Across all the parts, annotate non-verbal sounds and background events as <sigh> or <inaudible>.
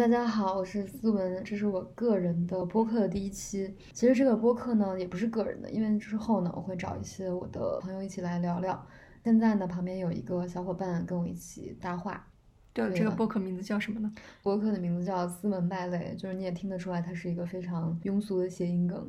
大家好，我是思文，这是我个人的播客的第一期。其实这个播客呢，也不是个人的，因为之后呢，我会找一些我的朋友一起来聊聊。现在呢，旁边有一个小伙伴跟我一起搭话。对，这个播客名字叫什么呢？<laughs> 播客的名字叫《斯文败类》，就是你也听得出来，它是一个非常庸俗的谐音梗。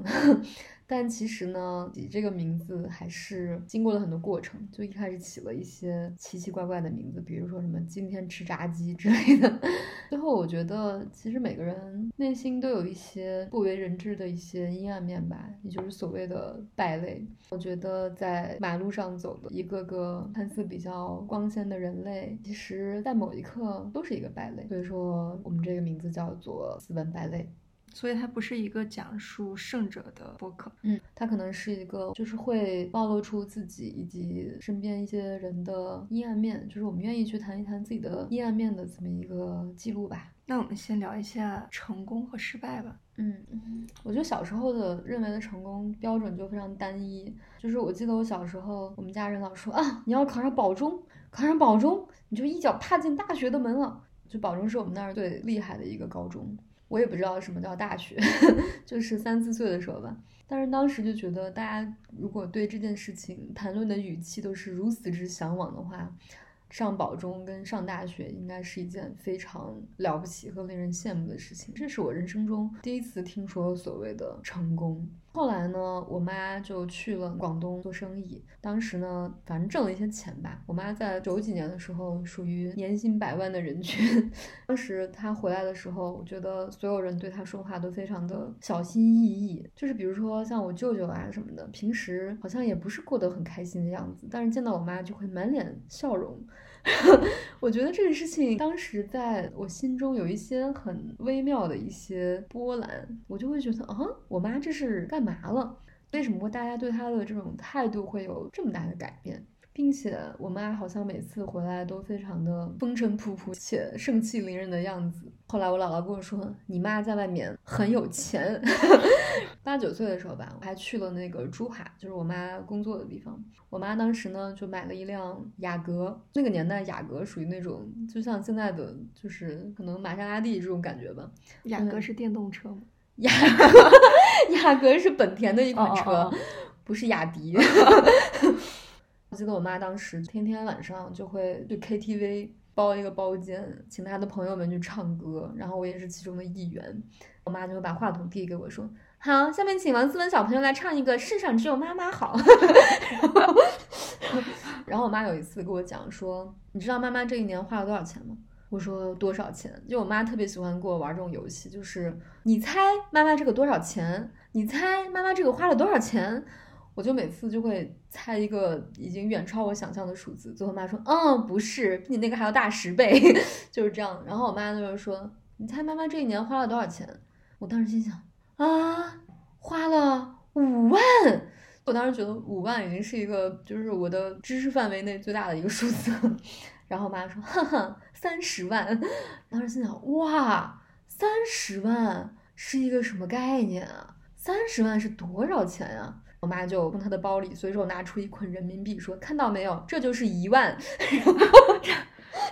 但其实呢，起这个名字还是经过了很多过程。就一开始起了一些奇奇怪怪的名字，比如说什么“今天吃炸鸡”之类的。<laughs> 最后，我觉得其实每个人内心都有一些不为人知的一些阴暗面吧，也就是所谓的败类。我觉得在马路上走的一个个看似比较光鲜的人类，其实在某一刻都是一个败类。所以说，我们这个名字叫做“斯文败类”。所以它不是一个讲述胜者的播客，嗯，它可能是一个就是会暴露出自己以及身边一些人的阴暗面，就是我们愿意去谈一谈自己的阴暗面的这么一个记录吧。那我们先聊一下成功和失败吧。嗯嗯，我觉得小时候的认为的成功标准就非常单一，就是我记得我小时候，我们家人老说啊，你要考上保中，考上保中，你就一脚踏进大学的门了。就保中是我们那儿最厉害的一个高中。我也不知道什么叫大学，<laughs> 就是三四岁的时候吧。但是当时就觉得，大家如果对这件事情谈论的语气都是如此之向往的话。上保中跟上大学应该是一件非常了不起和令人羡慕的事情。这是我人生中第一次听说所谓的成功。后来呢，我妈就去了广东做生意。当时呢，反正挣了一些钱吧。我妈在九几年的时候属于年薪百万的人群。<laughs> 当时她回来的时候，我觉得所有人对她说话都非常的小心翼翼。就是比如说像我舅舅啊什么的，平时好像也不是过得很开心的样子，但是见到我妈就会满脸笑容。<laughs> 我觉得这个事情当时在我心中有一些很微妙的一些波澜，我就会觉得啊，我妈这是干嘛了？为什么大家对她的这种态度会有这么大的改变？并且我妈好像每次回来都非常的风尘仆仆且盛气凌人的样子。后来我姥姥跟我说，你妈在外面很有钱。八九岁的时候吧，我还去了那个珠海，就是我妈工作的地方。我妈当时呢就买了一辆雅阁，那个年代雅阁属于那种就像现在的就是可能玛莎拉蒂这种感觉吧。雅阁是电动车吗？雅阁 <laughs> 雅阁是本田的一款车，不是雅迪。<laughs> 我记得我妈当时天天晚上就会去 KTV 包一个包间，请她的朋友们去唱歌，然后我也是其中的一员。我妈就会把话筒递给我说：“好，下面请王思文小朋友来唱一个《世上只有妈妈好》。<laughs> ”然后我妈有一次跟我讲说：“你知道妈妈这一年花了多少钱吗？”我说：“多少钱？”就我妈特别喜欢跟我玩这种游戏，就是你猜妈妈这个多少钱？你猜妈妈这个花了多少钱？我就每次就会猜一个已经远超我想象的数字，最后妈说，嗯，不是，比你那个还要大十倍，<laughs> 就是这样。然后我妈就是说，你猜妈妈这一年花了多少钱？我当时心想，啊，花了五万。我当时觉得五万已经是一个就是我的知识范围内最大的一个数字。然后我妈说，哈哈，三十万。当时心想，哇，三十万是一个什么概念啊？三十万是多少钱呀？我妈就从她的包里随手拿出一捆人民币，说：“看到没有，这就是一万。<laughs> ”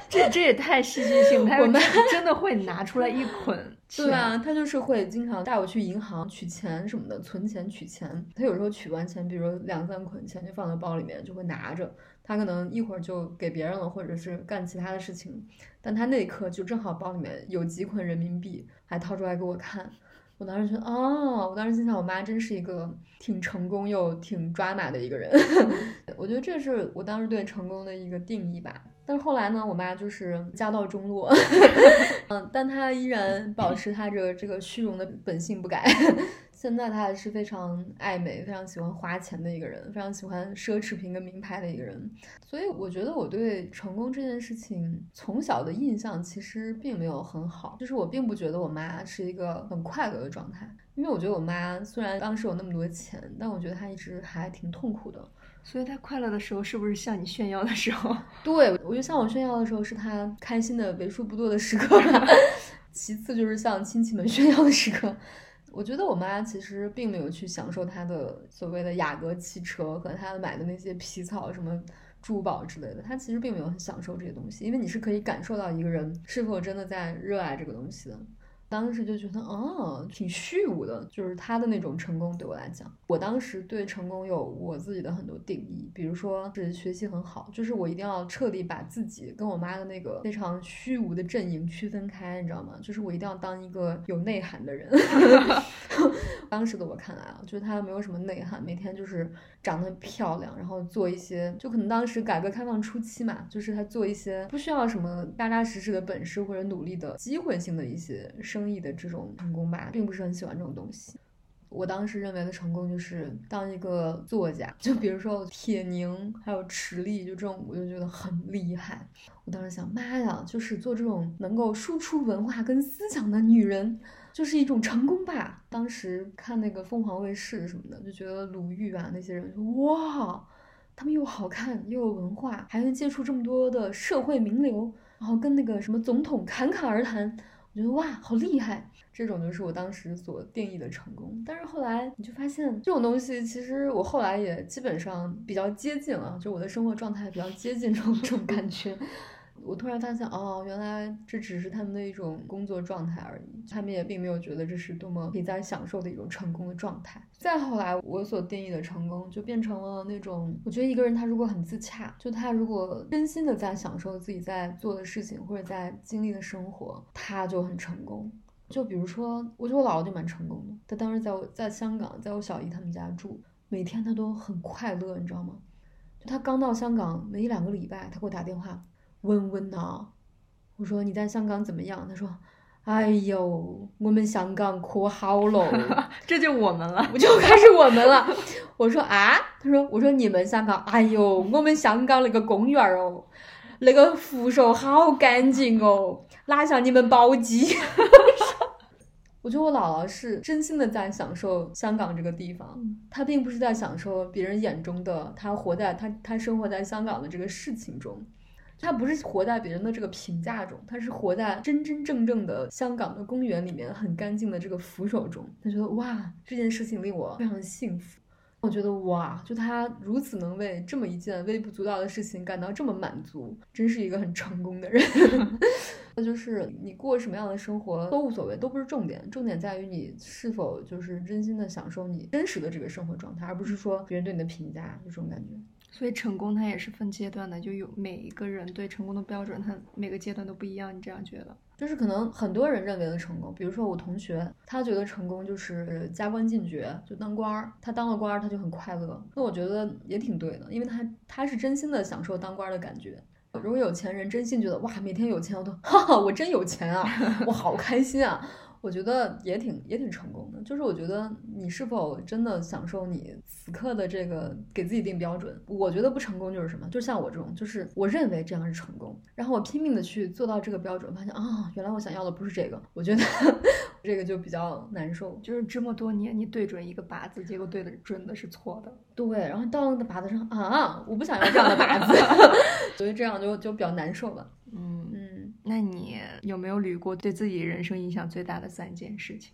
这这也太戏剧性了。我们真的会拿出来一捆。<laughs> 对啊，他就是会经常带我去银行取钱什么的，存钱取钱。他有时候取完钱，比如两三捆钱就放在包里面，就会拿着。他可能一会儿就给别人了，或者是干其他的事情。但他那一刻就正好包里面有几捆人民币，还掏出来给我看。我当时觉得，哦，我当时心想，我妈真是一个挺成功又挺抓马的一个人。<laughs> 我觉得这是我当时对成功的一个定义吧。但是后来呢，我妈就是家道中落，<laughs> 嗯，但她依然保持她这这个虚荣的本性不改。现在她还是非常爱美、非常喜欢花钱的一个人，非常喜欢奢侈品跟名牌的一个人。所以我觉得我对成功这件事情从小的印象其实并没有很好，就是我并不觉得我妈是一个很快乐的状态。因为我觉得我妈虽然当时有那么多钱，但我觉得她一直还挺痛苦的。所以她快乐的时候是不是向你炫耀的时候？<laughs> 对，我觉得向我炫耀的时候是她开心的为数不多的时刻。<laughs> 其次就是向亲戚们炫耀的时刻。我觉得我妈其实并没有去享受她的所谓的雅阁汽车和她买的那些皮草什么珠宝之类的，她其实并没有很享受这些东西，因为你是可以感受到一个人是否真的在热爱这个东西的。当时就觉得，哦，挺虚无的，就是他的那种成功对我来讲，我当时对成功有我自己的很多定义，比如说是学习很好，就是我一定要彻底把自己跟我妈的那个非常虚无的阵营区分开，你知道吗？就是我一定要当一个有内涵的人。<laughs> 当时的我看来啊，就是他没有什么内涵，每天就是长得漂亮，然后做一些，就可能当时改革开放初期嘛，就是他做一些不需要什么扎扎实实的本事或者努力的机会性的一些生生意的这种成功吧，并不是很喜欢这种东西。我当时认为的成功就是当一个作家，就比如说铁凝还有池莉，就这种我就觉得很厉害。我当时想，妈呀，就是做这种能够输出文化跟思想的女人。就是一种成功吧。当时看那个凤凰卫视什么的，就觉得鲁豫啊那些人，哇，他们又好看又有文化，还能接触这么多的社会名流，然后跟那个什么总统侃侃而谈，我觉得哇，好厉害。这种就是我当时所定义的成功。但是后来你就发现，这种东西其实我后来也基本上比较接近啊，就我的生活状态比较接近这种这种感觉。我突然发现，哦，原来这只是他们的一种工作状态而已，他们也并没有觉得这是多么可以在享受的一种成功的状态。再后来，我所定义的成功就变成了那种，我觉得一个人他如果很自洽，就他如果真心的在享受自己在做的事情或者在经历的生活，他就很成功。就比如说，我觉得我姥姥就蛮成功的，她当时在我在香港，在我小姨他们家住，每天她都很快乐，你知道吗？就她刚到香港没一两个礼拜，她给我打电话。温温呐，我说你在香港怎么样？他说，哎呦，我们香港可好喽，<laughs> 这就我们了，<laughs> 我就开始我们了。我说啊，他说，我说你们香港，哎呦，我们香港那个公园哦，那个扶手好干净哦，哪像你们宝鸡。<laughs> 我觉得我姥姥是真心的在享受香港这个地方，她并不是在享受别人眼中的她活在她她生活在香港的这个事情中。他不是活在别人的这个评价中，他是活在真真正正的香港的公园里面很干净的这个扶手中。他觉得哇，这件事情令我非常幸福。我觉得哇，就他如此能为这么一件微不足道的事情感到这么满足，真是一个很成功的人。<laughs> 那就是你过什么样的生活都无所谓，都不是重点，重点在于你是否就是真心的享受你真实的这个生活状态，而不是说别人对你的评价，就这种感觉。所以成功它也是分阶段的，就有每一个人对成功的标准，他每个阶段都不一样。你这样觉得？就是可能很多人认为的成功，比如说我同学，他觉得成功就是加官进爵，就当官儿。他当了官儿，他就很快乐。那我觉得也挺对的，因为他他是真心的享受当官的感觉。如果有钱人真心觉得哇，每天有钱我都 <laughs> 哈哈，我真有钱啊，我好开心啊。我觉得也挺也挺成功的，就是我觉得你是否真的享受你此刻的这个给自己定标准？我觉得不成功就是什么？就像我这种，就是我认为这样是成功，然后我拼命的去做到这个标准，发现啊，原来我想要的不是这个，我觉得 <laughs> 这个就比较难受。就是这么多年你对准一个靶子，结果对的准的是错的。对，然后到那靶子上啊，我不想要这样的靶子，<laughs> 所以这样就就比较难受吧。嗯嗯，那你有没有捋过对自己人生影响最大的三件事情？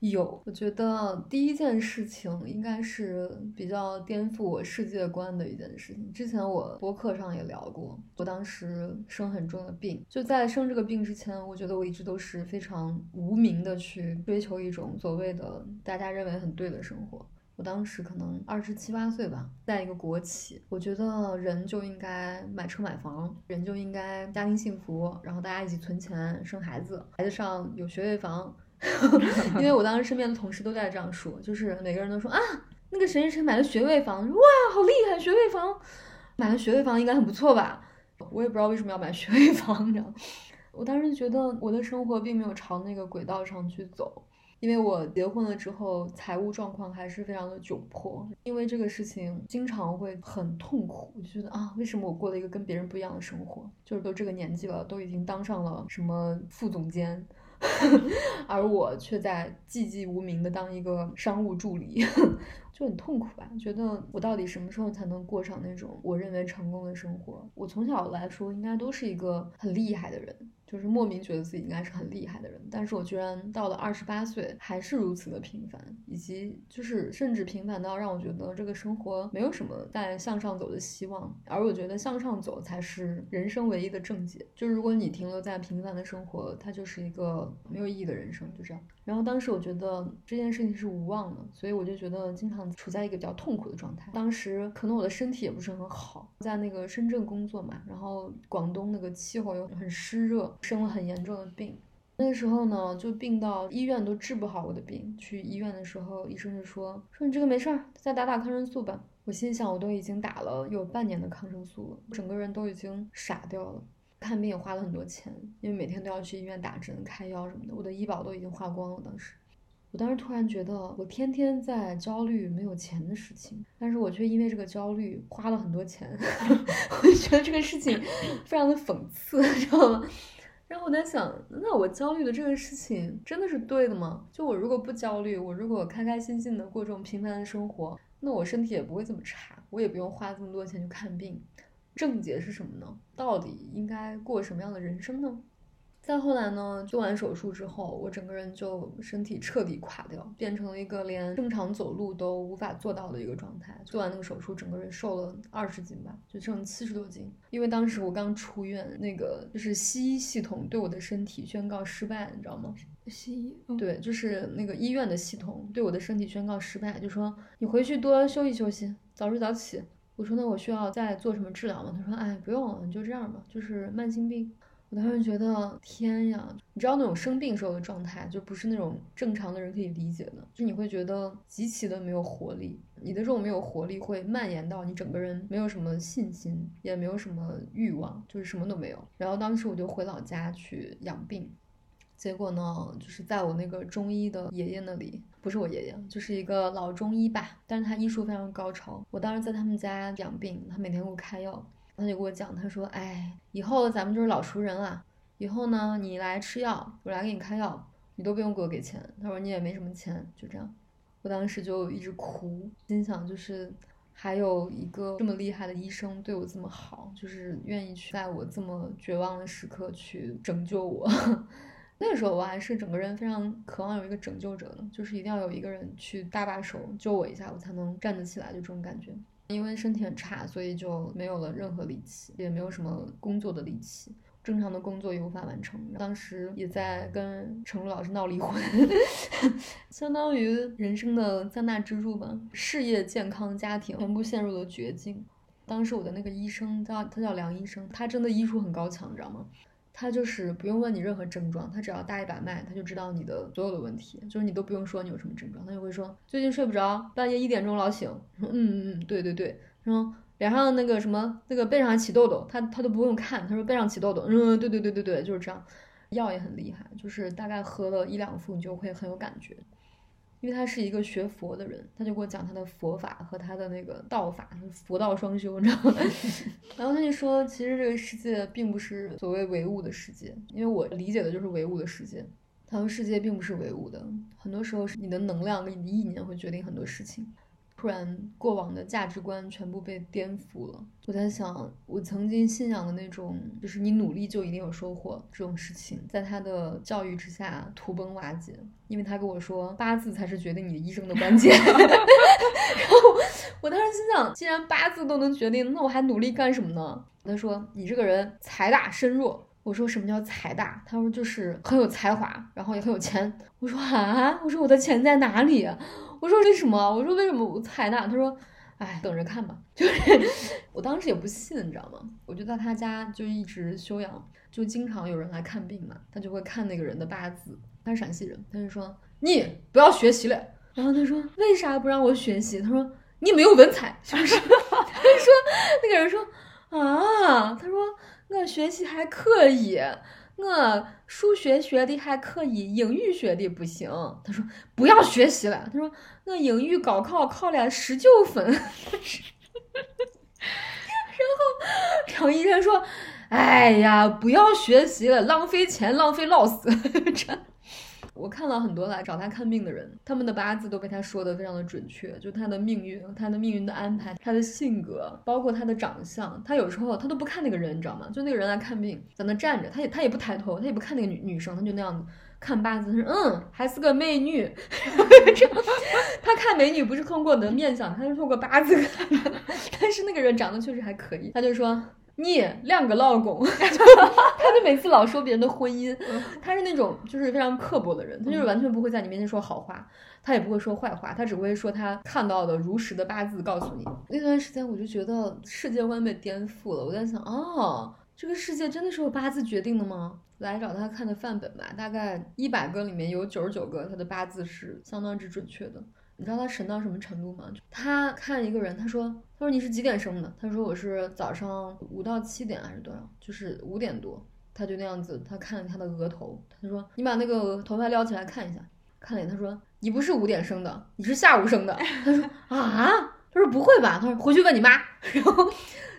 有，我觉得第一件事情应该是比较颠覆我世界观的一件事情。之前我博客上也聊过，我当时生很重的病，就在生这个病之前，我觉得我一直都是非常无名的去追求一种所谓的大家认为很对的生活。我当时可能二十七八岁吧，在一个国企，我觉得人就应该买车买房，人就应该家庭幸福，然后大家一起存钱生孩子，孩子上有学位房。<laughs> 因为我当时身边的同事都在这样说，就是每个人都说啊，那个谁谁谁买了学位房，哇，好厉害，学位房，买了学位房应该很不错吧？我也不知道为什么要买学位房，你知道？我当时觉得我的生活并没有朝那个轨道上去走。因为我结婚了之后，财务状况还是非常的窘迫。因为这个事情，经常会很痛苦。我就觉得啊，为什么我过了一个跟别人不一样的生活？就是都这个年纪了，都已经当上了什么副总监，<laughs> 而我却在寂寂无名的当一个商务助理，<laughs> 就很痛苦吧？觉得我到底什么时候才能过上那种我认为成功的生活？我从小来说，应该都是一个很厉害的人。就是莫名觉得自己应该是很厉害的人，但是我居然到了二十八岁还是如此的平凡，以及就是甚至平凡到让我觉得这个生活没有什么在向上走的希望，而我觉得向上走才是人生唯一的正解。就是如果你停留在平凡的生活，它就是一个没有意义的人生，就这样。然后当时我觉得这件事情是无望的，所以我就觉得经常处在一个比较痛苦的状态。当时可能我的身体也不是很好，在那个深圳工作嘛，然后广东那个气候又很湿热。生了很严重的病，那个时候呢，就病到医院都治不好我的病。去医院的时候，医生就说说你这个没事儿，再打打抗生素吧。我心想，我都已经打了有半年的抗生素了，整个人都已经傻掉了。看病也花了很多钱，因为每天都要去医院打针、开药什么的，我的医保都已经花光了。当时，我当时突然觉得，我天天在焦虑没有钱的事情，但是我却因为这个焦虑花了很多钱。<laughs> 我就觉得这个事情非常的讽刺，知道吗？然后我在想，那我焦虑的这个事情真的是对的吗？就我如果不焦虑，我如果开开心心的过这种平凡的生活，那我身体也不会这么差，我也不用花这么多钱去看病。症结是什么呢？到底应该过什么样的人生呢？再后来呢，做完手术之后，我整个人就身体彻底垮掉，变成了一个连正常走路都无法做到的一个状态。做完那个手术，整个人瘦了二十斤吧，就剩七十多斤。因为当时我刚出院，那个就是西医系统对我的身体宣告失败，你知道吗？西医对，就是那个医院的系统对我的身体宣告失败，就说你回去多休息休息，早睡早起。我说那我需要再做什么治疗吗？他说哎，不用了，你就这样吧，就是慢性病。我当时觉得天呀，你知道那种生病时候的状态，就不是那种正常的人可以理解的，就你会觉得极其的没有活力，你的这种没有活力会蔓延到你整个人没有什么信心，也没有什么欲望，就是什么都没有。然后当时我就回老家去养病，结果呢，就是在我那个中医的爷爷那里，不是我爷爷，就是一个老中医吧，但是他医术非常高超。我当时在他们家养病，他每天给我开药。他就给我讲，他说：“哎，以后咱们就是老熟人了。以后呢，你来吃药，我来给你开药，你都不用给我给钱。他说你也没什么钱，就这样。我当时就一直哭，心想就是还有一个这么厉害的医生对我这么好，就是愿意去在我这么绝望的时刻去拯救我。<laughs> 那个时候我还是整个人非常渴望有一个拯救者的，就是一定要有一个人去搭把手救我一下，我才能站得起来，就这种感觉。”因为身体很差，所以就没有了任何力气，也没有什么工作的力气，正常的工作也无法完成。当时也在跟程璐老师闹离婚，<laughs> 相当于人生的三大支柱吧，事业、健康、家庭全部陷入了绝境。当时我的那个医生叫他叫梁医生，他真的医术很高强，你知道吗？他就是不用问你任何症状，他只要搭一把脉，他就知道你的所有的问题，就是你都不用说你有什么症状，他就会说最近睡不着，半夜一点钟老醒，<laughs> 嗯嗯嗯，对对对，然后脸上那个什么那个背上还起痘痘，他他都不用看，他说背上起痘痘，嗯对对对对对，就是这样，药也很厉害，就是大概喝了一两副你就会很有感觉。因为他是一个学佛的人，他就给我讲他的佛法和他的那个道法，佛道双修，你知道吗？<laughs> 然后他就说，其实这个世界并不是所谓唯物的世界，因为我理解的就是唯物的世界。他说世界并不是唯物的，很多时候是你的能量跟你的意念会决定很多事情。突然，过往的价值观全部被颠覆了。我在想，我曾经信仰的那种，就是你努力就一定有收获这种事情，在他的教育之下土崩瓦解。因为他跟我说，八字才是决定你的一生的关键。<laughs> 然后我当时心想，既然八字都能决定，那我还努力干什么呢？他说，你这个人财大身弱。我说，什么叫财大？他说，就是很有才华，然后也很有钱。我说啊，我说我的钱在哪里？我说为什么？我说为什么我采纳？他说，哎，等着看吧。<laughs> 就是我当时也不信，你知道吗？我就在他家就一直休养，就经常有人来看病嘛，他就会看那个人的八字。他是陕西人，他就说你不要学习了。然后他说为啥不让我学习？他说你没有文采，是不是？<laughs> 他说那个人说啊，他说我学习还可以。我数学学的还可以，英语学的不行。他说不要学习了。他说我英语高考考了十九分。<laughs> 然后，然后医生说：“哎呀，不要学习了，浪费钱，浪费老师。<laughs> ”这，我看到很多来找他看病的人，他们的八字都被他说的非常的准确，就他的命运、他的命运的安排、他的性格，包括他的长相，他有时候他都不看那个人，你知道吗？就那个人来看病，在那站着，他也他也不抬头，他也不看那个女女生，他就那样子看八字，他说嗯，还是个美女。<laughs> 他看美女不是通过你的面相，他是通过八字看的，<laughs> 但是那个人长得确实还可以，他就说。你两个老公，<laughs> 他就每次老说别人的婚姻，他是那种就是非常刻薄的人，他就是完全不会在你面前说好话，他也不会说坏话，他只会说他看到的如实的八字告诉你。那段时间我就觉得世界观被颠覆了，我在想，哦，这个世界真的是由八字决定的吗？来找他看的范本吧，大概一百个里面有九十九个他的八字是相当之准确的。你知道他神到什么程度吗？他看一个人，他说：“他说你是几点生的？”他说：“我是早上五到七点还是多少？就是五点多。”他就那样子，他看了他的额头，他说：“你把那个头发撩起来看一下。”看了眼，他说：“你不是五点生的，你是下午生的。<laughs> ”他说：“啊？”他说：“不会吧？”他说：“回去问你妈。<laughs> ”然后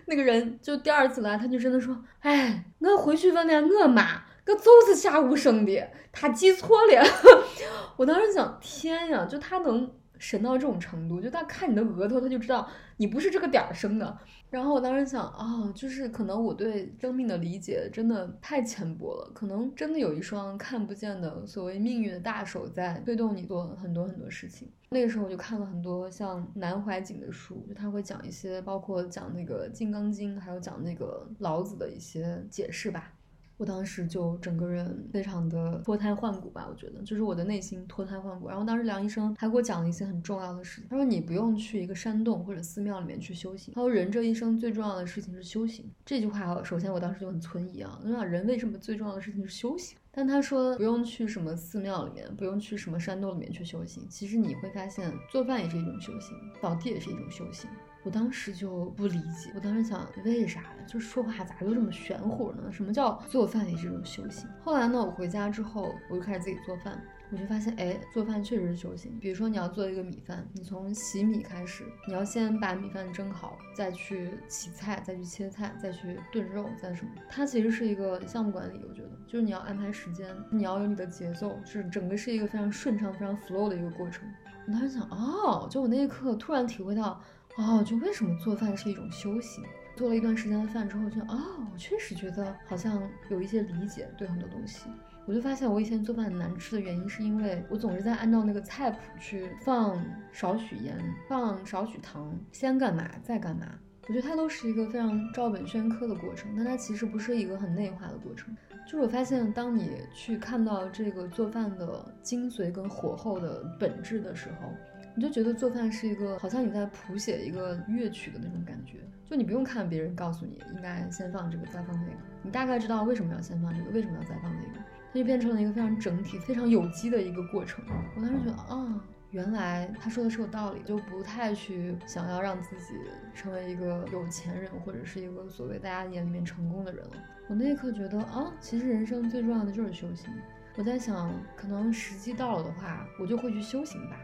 那个人就第二次来，他就真的说：“哎，我回去问问我妈，我就是下午生的，他记错了。<laughs> ”我当时想，天呀，就他能。神到这种程度，就他看你的额头，他就知道你不是这个点儿生的。然后我当时想，哦，就是可能我对生命的理解真的太浅薄了，可能真的有一双看不见的所谓命运的大手在推动你做很多很多事情。那个时候我就看了很多像南怀瑾的书，就他会讲一些，包括讲那个《金刚经》，还有讲那个老子的一些解释吧。我当时就整个人非常的脱胎换骨吧，我觉得就是我的内心脱胎换骨。然后当时梁医生还给我讲了一些很重要的事情，他说你不用去一个山洞或者寺庙里面去修行，他说人这一生最重要的事情是修行。这句话首先我当时就很存疑啊，我想人为什么最重要的事情是修行？但他说不用去什么寺庙里面，不用去什么山洞里面去修行，其实你会发现做饭也是一种修行，扫地也是一种修行。我当时就不理解，我当时想，为啥呀？就说话咋就这么玄乎呢？什么叫做饭也是一种修行？后来呢，我回家之后，我就开始自己做饭，我就发现，哎，做饭确实是修行。比如说，你要做一个米饭，你从洗米开始，你要先把米饭蒸好，再去洗菜，再去切菜，再去炖肉，再什么？它其实是一个项目管理，我觉得，就是你要安排时间，你要有你的节奏，是整个是一个非常顺畅、非常 flow 的一个过程。我当时想，哦，就我那一刻突然体会到。哦，就为什么做饭是一种修行？做了一段时间的饭之后，就哦，我确实觉得好像有一些理解，对很多东西。我就发现我以前做饭难吃的原因，是因为我总是在按照那个菜谱去放少许盐，放少许糖，先干嘛再干嘛。我觉得它都是一个非常照本宣科的过程，但它其实不是一个很内化的过程。就是我发现，当你去看到这个做饭的精髓跟火候的本质的时候。你就觉得做饭是一个，好像你在谱写一个乐曲的那种感觉，就你不用看别人告诉你应该先放这个再放那个，你大概知道为什么要先放这个，为什么要再放那个，它就变成了一个非常整体、非常有机的一个过程。我当时觉得啊，原来他说的是有道理，就不太去想要让自己成为一个有钱人或者是一个所谓大家眼里面成功的人了。我那一刻觉得啊，其实人生最重要的就是修行。我在想，可能时机到了的话，我就会去修行吧。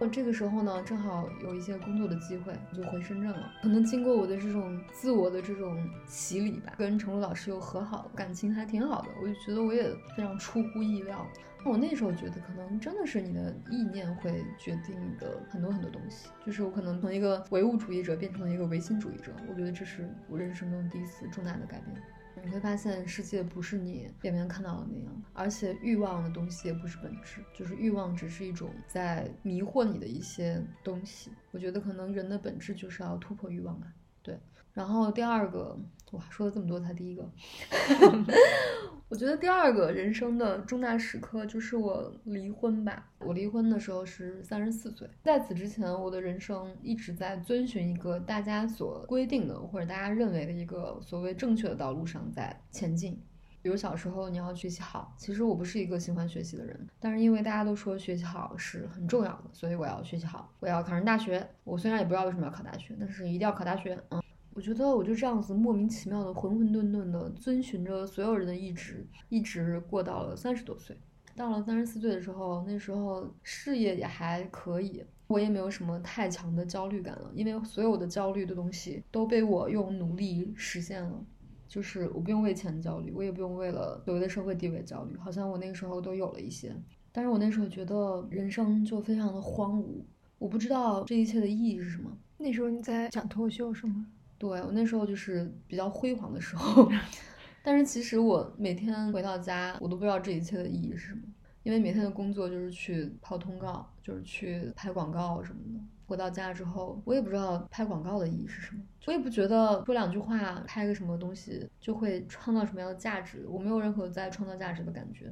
我这个时候呢，正好有一些工作的机会，我就回深圳了。可能经过我的这种自我的这种洗礼吧，跟程璐老师又和好，感情还挺好的。我就觉得我也非常出乎意料。那我那时候觉得，可能真的是你的意念会决定的很多很多东西。就是我可能从一个唯物主义者变成了一个唯心主义者。我觉得这是我人生中第一次重大的改变。你会发现世界不是你表面看到的那样，而且欲望的东西也不是本质，就是欲望只是一种在迷惑你的一些东西。我觉得可能人的本质就是要突破欲望吧。对，然后第二个，哇，说了这么多才第一个。<laughs> 我觉得第二个人生的重大时刻就是我离婚吧。我离婚的时候是三十四岁，在此之前，我的人生一直在遵循一个大家所规定的或者大家认为的一个所谓正确的道路上在前进。比如小时候你要学习好，其实我不是一个喜欢学习的人，但是因为大家都说学习好是很重要的，所以我要学习好，我要考上大学。我虽然也不知道为什么要考大学，但是一定要考大学。嗯。我觉得我就这样子莫名其妙的浑浑沌沌的遵循着所有人的意志，一直过到了三十多岁。到了三十四岁的时候，那时候事业也还可以，我也没有什么太强的焦虑感了，因为所有的焦虑的东西都被我用努力实现了。就是我不用为钱焦虑，我也不用为了所谓的社会地位焦虑，好像我那个时候都有了一些。但是我那时候觉得人生就非常的荒芜，我不知道这一切的意义是什么。那时候你在讲脱口秀是吗？对我那时候就是比较辉煌的时候，<laughs> 但是其实我每天回到家，我都不知道这一切的意义是什么，因为每天的工作就是去跑通告，就是去拍广告什么的。回到家之后，我也不知道拍广告的意义是什么，我也不觉得说两句话拍个什么东西就会创造什么样的价值，我没有任何在创造价值的感觉。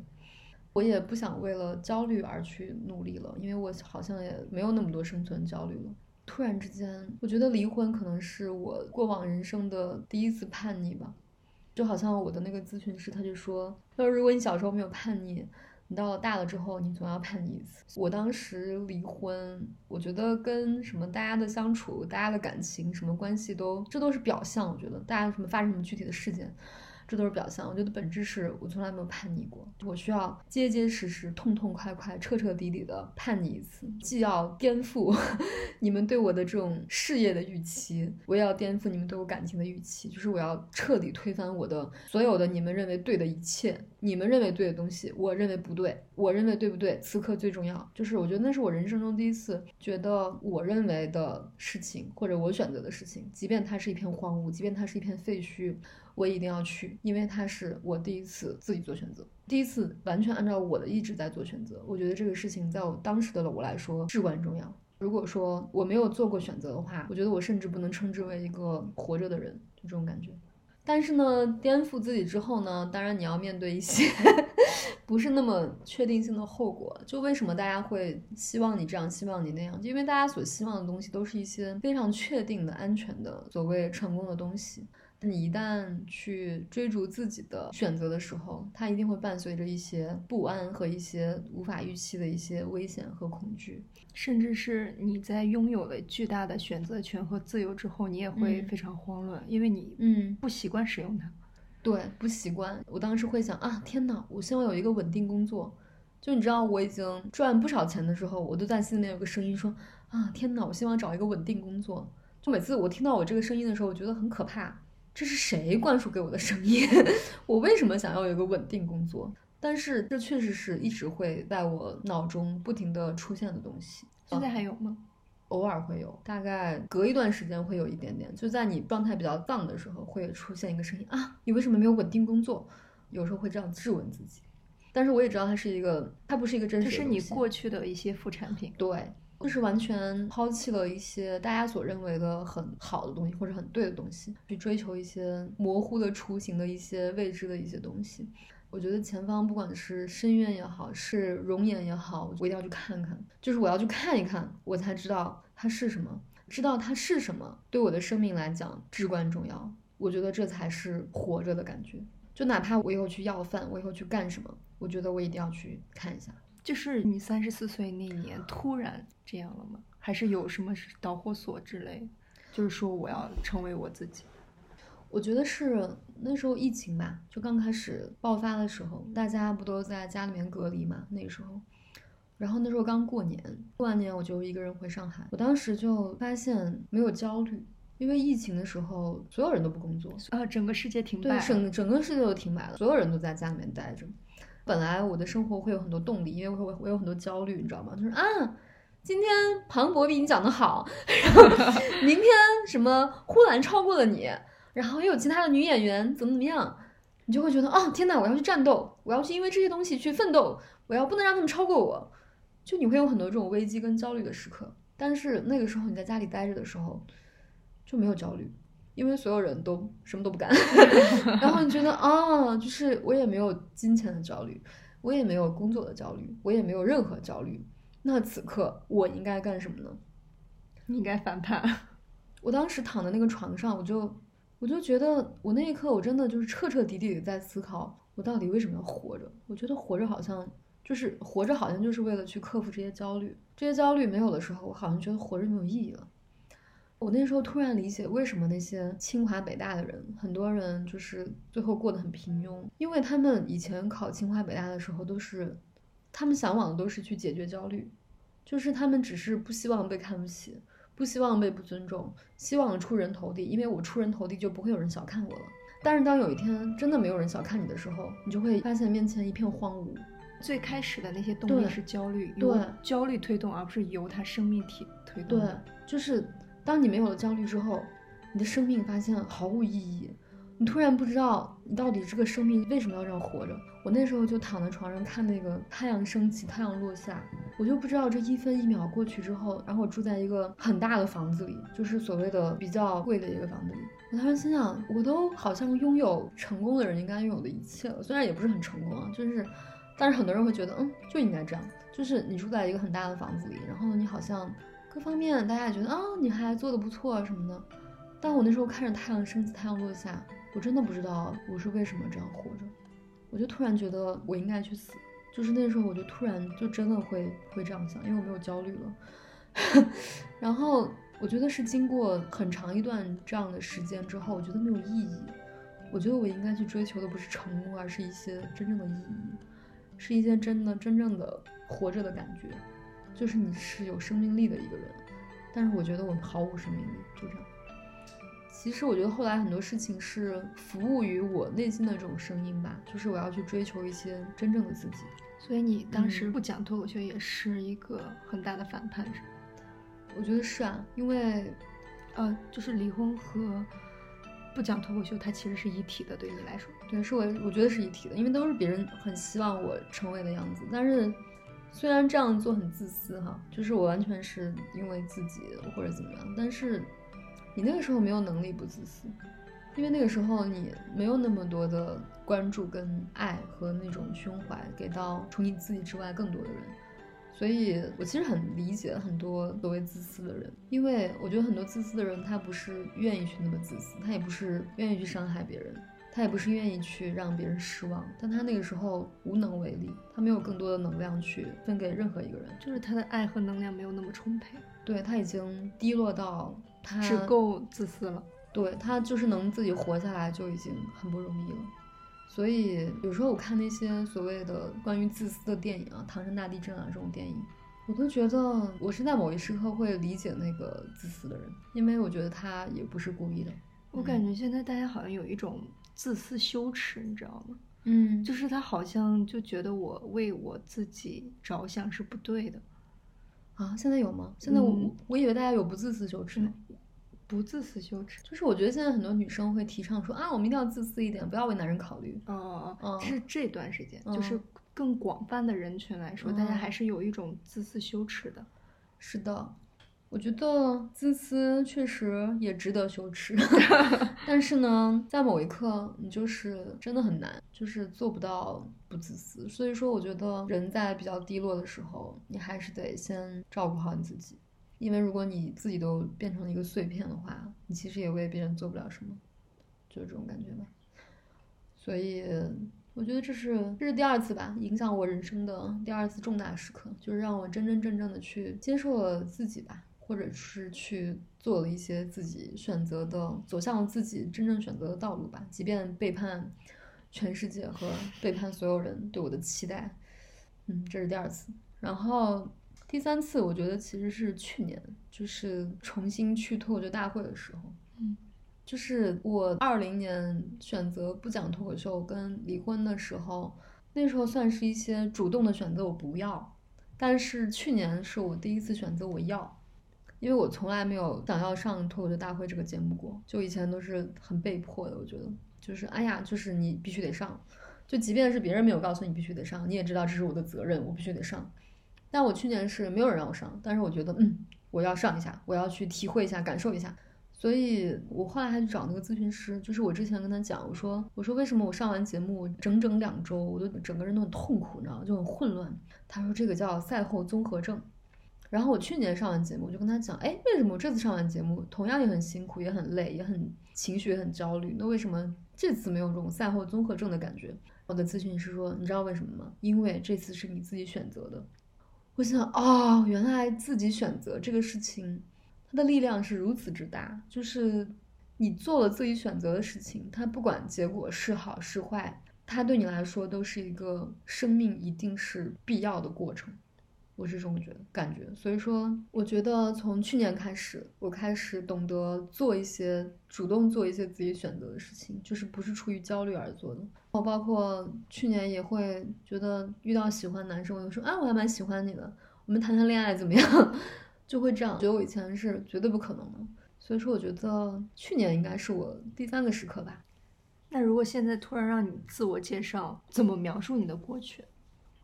我也不想为了焦虑而去努力了，因为我好像也没有那么多生存焦虑了。突然之间，我觉得离婚可能是我过往人生的第一次叛逆吧，就好像我的那个咨询师他就说，他说如果你小时候没有叛逆，你到了大了之后，你总要叛逆一次。我当时离婚，我觉得跟什么大家的相处、大家的感情、什么关系都，这都是表象。我觉得大家什么发生什么具体的事件。这都是表象，我觉得本质是我从来没有叛逆过，我需要结结实实、痛痛快快、彻彻底底的叛逆一次，既要颠覆 <laughs> 你们对我的这种事业的预期，我也要颠覆你们对我感情的预期，就是我要彻底推翻我的所有的你们认为对的一切，你们认为对的东西，我认为不对，我认为对不对？此刻最重要就是，我觉得那是我人生中第一次觉得我认为的事情或者我选择的事情，即便它是一片荒芜，即便它是一片废墟。我一定要去，因为它是我第一次自己做选择，第一次完全按照我的意志在做选择。我觉得这个事情在我当时的我来说至关重要。如果说我没有做过选择的话，我觉得我甚至不能称之为一个活着的人，就这种感觉。但是呢，颠覆自己之后呢，当然你要面对一些 <laughs> 不是那么确定性的后果。就为什么大家会希望你这样，希望你那样？因为大家所希望的东西都是一些非常确定的、安全的、所谓成功的东西。你一旦去追逐自己的选择的时候，它一定会伴随着一些不安和一些无法预期的一些危险和恐惧，甚至是你在拥有了巨大的选择权和自由之后，你也会非常慌乱，因为你嗯不习惯使用它。对，不习惯。我当时会想啊，天哪，我希望有一个稳定工作。就你知道我已经赚不少钱的时候，我都在心里面有个声音说啊，天哪，我希望找一个稳定工作。就每次我听到我这个声音的时候，我觉得很可怕。这是谁灌输给我的声音？<laughs> 我为什么想要有一个稳定工作？但是这确实是一直会在我脑中不停的出现的东西。现在还有吗？偶尔会有，大概隔一段时间会有一点点。就在你状态比较荡的时候，会出现一个声音啊，你为什么没有稳定工作？有时候会这样质问自己。但是我也知道它是一个，它不是一个真实的。这是你过去的一些副产品。对。就是完全抛弃了一些大家所认为的很好的东西或者很对的东西，去追求一些模糊的雏形的一些未知的一些东西。我觉得前方不管是深渊也好，是熔岩也好，我一定要去看看。就是我要去看一看，我才知道它是什么，知道它是什么，对我的生命来讲至关重要。我觉得这才是活着的感觉。就哪怕我以后去要饭，我以后去干什么，我觉得我一定要去看一下。就是你三十四岁那年突然这样了吗？还是有什么导火索之类？就是说我要成为我自己。我觉得是那时候疫情吧，就刚开始爆发的时候，大家不都在家里面隔离嘛？那时候，然后那时候刚过年，过完年我就一个人回上海。我当时就发现没有焦虑，因为疫情的时候所有人都不工作啊，整个世界停摆，整整个世界都停摆了，所有人都在家里面待着。本来我的生活会有很多动力，因为我我我有很多焦虑，你知道吗？就是啊，今天庞博比你讲的好，<laughs> 然后明天什么呼兰超过了你，然后又有其他的女演员怎么怎么样，你就会觉得哦天哪，我要去战斗，我要去因为这些东西去奋斗，我要不能让他们超过我，就你会有很多这种危机跟焦虑的时刻。但是那个时候你在家里待着的时候就没有焦虑。因为所有人都什么都不干，<laughs> <laughs> 然后你觉得啊，就是我也没有金钱的焦虑，我也没有工作的焦虑，我也没有任何焦虑。那此刻我应该干什么呢？你应该反叛。我当时躺在那个床上，我就我就觉得，我那一刻我真的就是彻彻底底的在思考，我到底为什么要活着？我觉得活着好像就是活着，好像就是为了去克服这些焦虑。这些焦虑没有的时候，我好像觉得活着没有意义了。我那时候突然理解为什么那些清华北大的人，很多人就是最后过得很平庸，因为他们以前考清华北大的时候，都是他们向往的都是去解决焦虑，就是他们只是不希望被看不起，不希望被不尊重，希望出人头地，因为我出人头地就不会有人小看我了。但是当有一天真的没有人小看你的时候，你就会发现面前一片荒芜，最开始的那些动力是焦虑，由对焦虑推动，而不是由他生命体推动对的。，就是当你没有了焦虑之后，你的生命发现毫无意义，你突然不知道你到底这个生命为什么要这样活着。我那时候就躺在床上看那个太阳升起，太阳落下，我就不知道这一分一秒过去之后，然后我住在一个很大的房子里，就是所谓的比较贵的一个房子里。我当时心想，我都好像拥有成功的人应该拥有的一切了，虽然也不是很成功啊，就是，但是很多人会觉得，嗯，就应该这样，就是你住在一个很大的房子里，然后你好像各方面大家也觉得啊，你还做的不错什么的。但我那时候看着太阳升起，太阳落下，我真的不知道我是为什么这样活着。我就突然觉得我应该去死，就是那时候我就突然就真的会会这样想，因为我没有焦虑了。<laughs> 然后我觉得是经过很长一段这样的时间之后，我觉得没有意义。我觉得我应该去追求的不是成功，而是一些真正的意义，是一件真的真正的活着的感觉，就是你是有生命力的一个人。但是我觉得我毫无生命力，就这样。其实我觉得后来很多事情是服务于我内心的这种声音吧，就是我要去追求一些真正的自己。所以你当时嗯不讲脱口秀也是一个很大的反叛，是吗？我觉得是啊，因为呃，就是离婚和不讲脱口秀，它其实是一体的，对你来说。对，是我我觉得是一体的，因为都是别人很希望我成为的样子。但是虽然这样做很自私哈，就是我完全是因为自己或者怎么样，但是你那个时候没有能力不自私，因为那个时候你没有那么多的关注跟爱和那种胸怀给到除你自己之外更多的人。所以我其实很理解很多所谓自私的人，因为我觉得很多自私的人，他不是愿意去那么自私，他也不是愿意去伤害别人，他也不是愿意去让别人失望，但他那个时候无能为力，他没有更多的能量去分给任何一个人，就是他的爱和能量没有那么充沛，对他已经低落到他只够自私了。对他就是能自己活下来就已经很不容易了。所以有时候我看那些所谓的关于自私的电影啊，《唐山大地震》啊这种电影，我都觉得我是在某一时刻会理解那个自私的人，因为我觉得他也不是故意的。我感觉现在大家好像有一种自私羞耻，你知道吗？嗯，就是他好像就觉得我为我自己着想是不对的，啊，现在有吗？现在我、嗯我以为大家有不自私羞耻呢。不自私羞耻。就是我觉得现在很多女生会提倡说啊，我们一定要自私一点，不要为男人考虑。哦哦是这段时间，嗯就是更广泛的人群来说，大家嗯还是有一种自私羞耻的。是的，我觉得自私确实也值得羞耻，<laughs> 但是呢，在某一刻你就是真的很难，就是做不到不自私。所以说，我觉得人在比较低落的时候，你还是得先照顾好你自己，因为如果你自己都变成了一个碎片的话，你其实也为别人做不了什么，就是这种感觉吧。所以我觉得这是这是第二次吧，影响我人生的第二次重大时刻，就是让我真真正正的去接受了自己吧，或者是去做了一些自己选择的，走向自己真正选择的道路吧，即便背叛全世界和背叛所有人对我的期待。嗯，这是第二次，然后第三次我觉得其实是去年，就是重新去脱口秀大会的时候。嗯。就是我二零年选择不讲脱口秀跟离婚的时候，那时候算是一些主动的选择，我不要。但是去年是我第一次选择我要，因为我从来没有想要上脱口秀大会这个节目过，就以前都是很被迫的。我觉得就是哎呀，就是你必须得上，就即便是别人没有告诉你必须得上，你也知道这是我的责任，我必须得上。但我去年是没有人让我上，但是我觉得嗯，我要上一下，我要去体会一下，感受一下。所以我后来还去找那个咨询师，就是我之前跟他讲，我说我说为什么我上完节目整整两周，我都整个人都很痛苦，你知道？就很混乱。他说这个叫赛后综合症。然后我去年上完节目，我就跟他讲，哎，为什么我这次上完节目同样也很辛苦，也很累，也很情绪也很焦虑？那为什么这次没有这种赛后综合症的感觉？我的咨询师说，你知道为什么吗？因为这次是你自己选择的。我想，哦，原来自己选择这个事情。它的力量是如此之大，就是你做了自己选择的事情，它不管结果是好是坏，它对你来说都是一个生命一定是必要的过程。我是这么觉感觉。所以说，我觉得从去年开始，我开始懂得做一些主动做一些自己选择的事情，就是不是出于焦虑而做的。我包括去年也会觉得遇到喜欢男生，我就说啊，我还蛮喜欢你的，我们谈谈恋爱怎么样？<laughs> 就会这样。觉得我以前是绝对不可能的。所以说，我觉得去年应该是我第三个时刻吧。那如果现在突然让你自我介绍，怎么描述你的过去？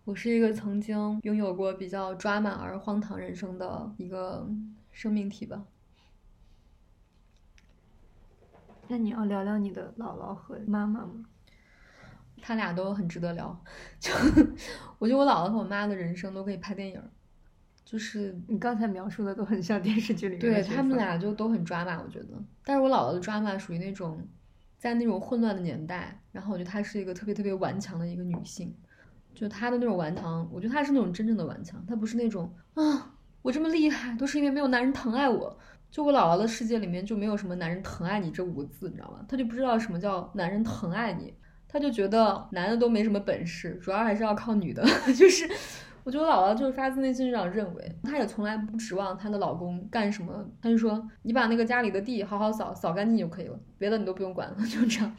我是一个曾经拥有过比较抓马而荒唐人生的一个生命体吧。那你要聊聊你的姥姥和妈妈吗？他俩都很值得聊。就我觉得我姥姥和我妈的人生都可以拍电影。就是你刚才描述的都很像电视剧里面。对他们俩就都很抓马，我觉得。但是我姥姥的抓马属于那种，在那种混乱的年代，然后我觉得她是一个特别特别顽强的一个女性。就她的那种顽强，我觉得她是那种真正的顽强，她不是那种啊，我这么厉害都是因为没有男人疼爱我。就我姥姥的世界里面就没有什么男人疼爱你这五个字，你知道吗？她就不知道什么叫男人疼爱你，她就觉得男的都没什么本事，主要还是要靠女的，<laughs> 就是。我觉得我姥姥就是发自内心这样认为，她也从来不指望她的老公干什么，她就说你把那个家里的地好好扫扫干净就可以了，别的你都不用管了，<laughs> 就这样。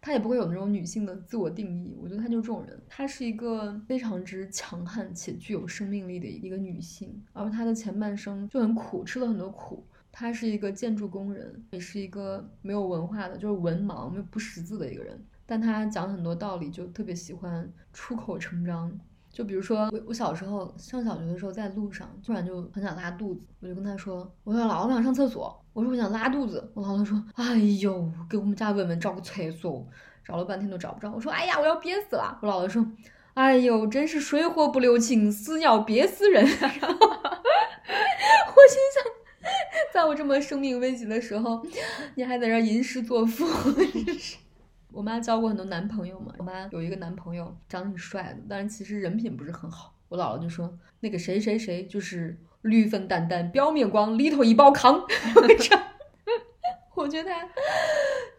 她也不会有那种女性的自我定义，我觉得她就是这种人。她是一个非常之强悍且具有生命力的一个女性，而她的前半生就很苦，吃了很多苦。她是一个建筑工人，也是一个没有文化的，就是文盲，又不识字的一个人。但她讲很多道理，就特别喜欢出口成章。就比如说我我小时候上小学的时候，在路上突然就很想拉肚子，我就跟他说：“我说姥姥，我想上厕所。”我说我想拉肚子。我姥姥说：“哎呦，给我们家文文找个厕所，找了半天都找不着。”我说：“哎呀，我要憋死了。”我姥姥说：“哎呦，真是水火不留情，死鸟别死人。<laughs> ”然后我心想，在我这么生命危急的时候，你还在这吟诗作赋，真是。我妈交过很多男朋友嘛，我妈有一个男朋友长得挺帅的，但是其实人品不是很好。我姥姥就说那个谁谁谁就是绿粉淡淡，表面光，里头一包糠。<laughs> <laughs> 我觉得他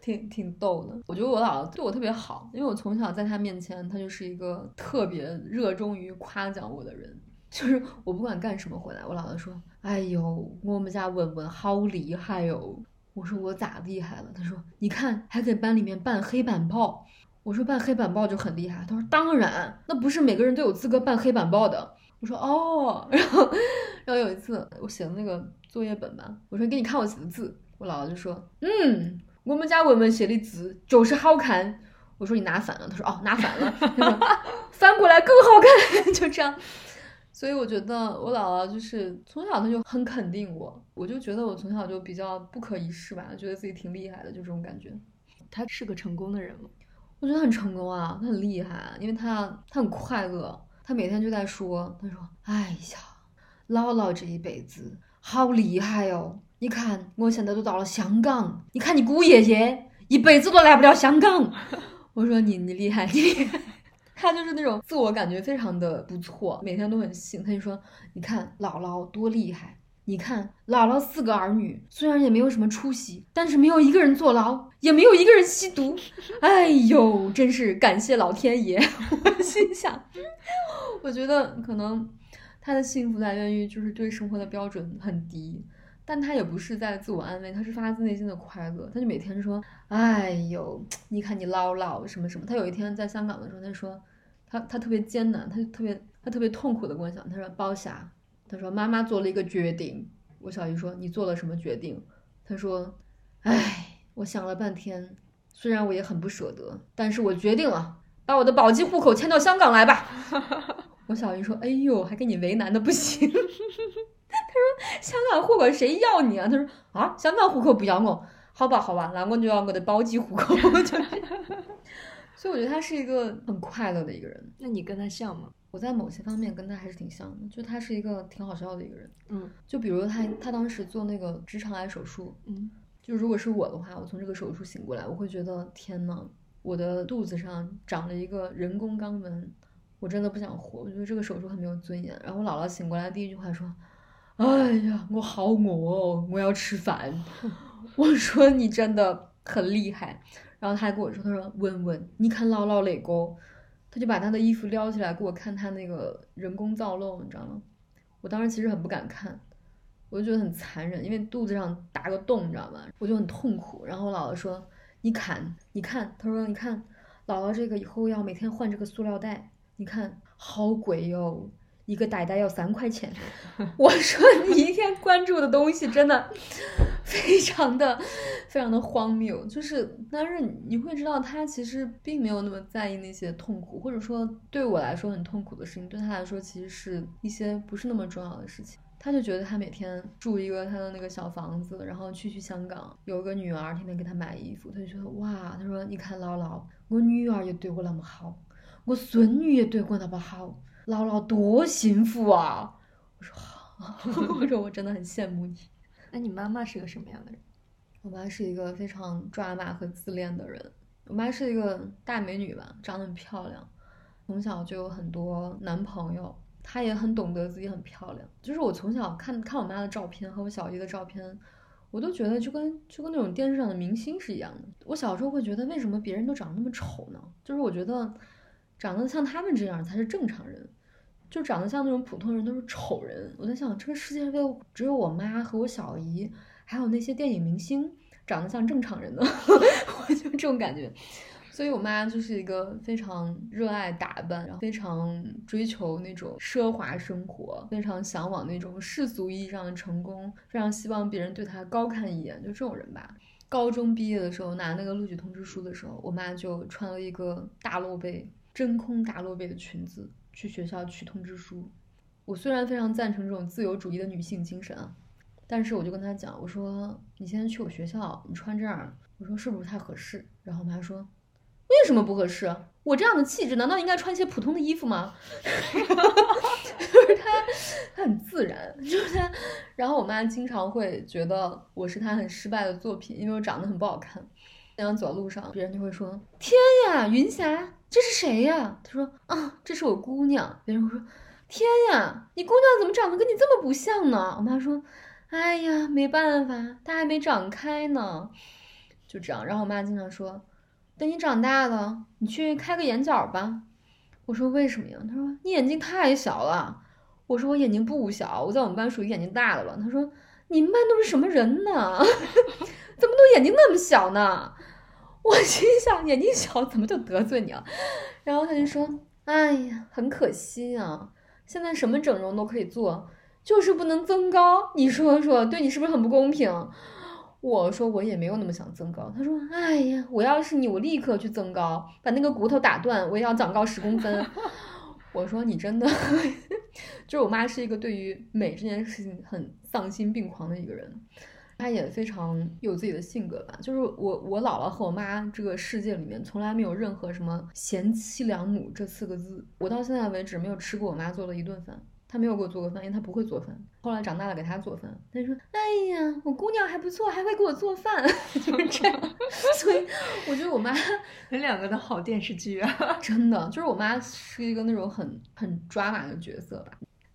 挺挺逗的。我觉得我姥姥对我特别好，因为我从小在她面前，她就是一个特别热衷于夸奖我的人。就是我不管干什么回来，我姥姥说：“哎呦，我们家文文好厉害哟。”我说我咋厉害了？他说你看还给班里面办黑板报。我说办黑板报就很厉害。他说当然，那不是每个人都有资格办黑板报的。我说哦，<laughs> 然后然后有一次我写的那个作业本吧，我说给你看我写的字。我姥姥就说嗯，我们家文文写的字就是好看。我说你拿反了。他说哦拿反了，<laughs> 翻过来更好看。<laughs> 就这样。所以我觉得我姥姥就是从小她就很肯定我，我就觉得我从小就比较不可一世吧，觉得自己挺厉害的，就这种感觉。她是个成功的人吗？我觉得很成功啊，她很厉害，因为她她很快乐，她每天就在说，她说：“哎呀，姥姥这一辈子好厉害哦！你看我现在都到了香港，你看你姑爷爷一辈子都来不了香港。”我说：“你你厉害，你厉害。”他就是那种自我感觉非常的不错，每天都很信。他就说：“你看姥姥多厉害，你看姥姥四个儿女，虽然也没有什么出息，但是没有一个人坐牢，也没有一个人吸毒。哎呦，真是感谢老天爷！” <laughs> 我心想，我觉得可能他的幸福来源于就是对生活的标准很低，但他也不是在自我安慰，他是发自内心的快乐。他就每天说：“哎呦，你看你姥姥什么什么。”他有一天在香港的时候，他说。他他特别艰难，他就特别他特别痛苦的跟我讲，他说包霞，他说妈妈做了一个决定。我小姨说你做了什么决定？他说，哎，我想了半天，虽然我也很不舍得，但是我决定了，把我的宝鸡户口迁到香港来吧。<laughs> 我小姨说，哎呦，还给你为难的不行。<laughs> 他说香港户口谁要你啊？他说啊，香港户口不要我，好吧好吧，那我就要我的宝鸡户口。所以我觉得他是一个很快乐的一个人。那你跟他像吗？我在某些方面跟他还是挺像的，就他是一个挺好笑的一个人。嗯，就比如他他当时做那个直肠癌手术，嗯，就如果是我的话，我从这个手术醒过来，我会觉得天呐，我的肚子上长了一个人工肛门，我真的不想活。我觉得这个手术很没有尊严。然后我姥姥醒过来第一句话说：“哎呀，我好饿哦，我要吃饭。”我说：“你真的很厉害。”然后他还跟我说：“他说文文，你看姥姥那个，他就把他的衣服撩起来给我看他那个人工造瘘，你知道吗？我当时其实很不敢看，我就觉得很残忍，因为肚子上打个洞，你知道吗？我就很痛苦。然后我姥姥说：“你砍，你看。”他说：“你看，姥姥这个以后要每天换这个塑料袋，你看好贵哟，一个袋袋要三块钱。<laughs> ”我说：“你一天关注的东西真的非常的非常的荒谬，就是但是你会知道他其实并没有那么在意那些痛苦，或者说对我来说很痛苦的事情，对他来说其实是一些不是那么重要的事情。”他就觉得他每天住一个他的那个小房子，然后去去香港，有个女儿天天给他买衣服，他就觉得哇，他说你看姥姥，我女儿也对我那么好，我孙女也对我那么好，姥姥多幸福啊！我说好，<laughs> 我说我真的很羡慕你。那你妈妈是个什么样的人？我妈是一个非常抓马和自恋的人。我妈是一个大美女吧，长得很漂亮，从小就有很多男朋友。她也很懂得自己很漂亮，就是我从小看看我妈的照片和我小姨的照片，我都觉得就跟就跟那种电视上的明星是一样的。我小时候会觉得为什么别人都长得那么丑呢？就是我觉得长得像他们这样才是正常人，就长得像那种普通人都是丑人。我在想，这个世界上只有我妈和我小姨，还有那些电影明星长得像正常人呢，<laughs> 我就这种感觉。所以，我妈就是一个非常热爱打扮，然后非常追求那种奢华生活，非常向往那种世俗意义上的成功，非常希望别人对她高看一眼，就这种人吧。高中毕业的时候拿那个录取通知书的时候，我妈就穿了一个大露背、真空大露背的裙子去学校取通知书。我虽然非常赞成这种自由主义的女性精神啊，但是我就跟她讲，我说你现在去我学校，你穿这样，我说是不是太合适？然后我妈说。为什么不合适？我这样的气质，难道应该穿一些普通的衣服吗？<laughs> 就是她，她很自然，就是她。然后我妈经常会觉得我是她很失败的作品，因为我长得很不好看。经常走在路上，别人就会说：“天呀，云霞，这是谁呀？”他说：“啊，这是我姑娘。”别人会说：“天呀，你姑娘怎么长得跟你这么不像呢？”我妈说：“哎呀，没办法，她还没长开呢。”就这样。然后我妈经常说。等你长大了，你去开个眼角吧。我说为什么呀？他说你眼睛太小了。我说我眼睛不小，我在我们班属于眼睛大的了。他说你们班都是什么人呢？<laughs> 怎么都眼睛那么小呢？我心想眼睛小怎么就得罪你了？然后他就说哎呀，很可惜啊，现在什么整容都可以做，就是不能增高。你说说，对你是不是很不公平？我说我也没有那么想增高。他说：“哎呀，我要是你，我立刻去增高，把那个骨头打断，我也要长高十公分。<laughs> ”我说：“你真的，<laughs> 就是我妈是一个对于美这件事情很丧心病狂的一个人，她也非常有自己的性格吧。就是我我姥姥和我妈这个世界里面从来没有任何什么贤妻良母这四个字。我到现在为止没有吃过我妈做的一顿饭。”她没有给我做过饭，因为她不会做饭。后来长大了给她做饭，他说：“哎呀，我姑娘还不错，还会给我做饭。<laughs> ”就是这样。<laughs> 所以我觉得我妈，<laughs> 你两个的好电视剧啊，真的就是我妈是一个那种很很抓马的角色吧。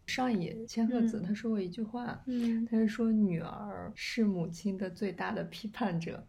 上野千鹤子他说过一句话，嗯，他是说女儿是母亲的最大的批判者。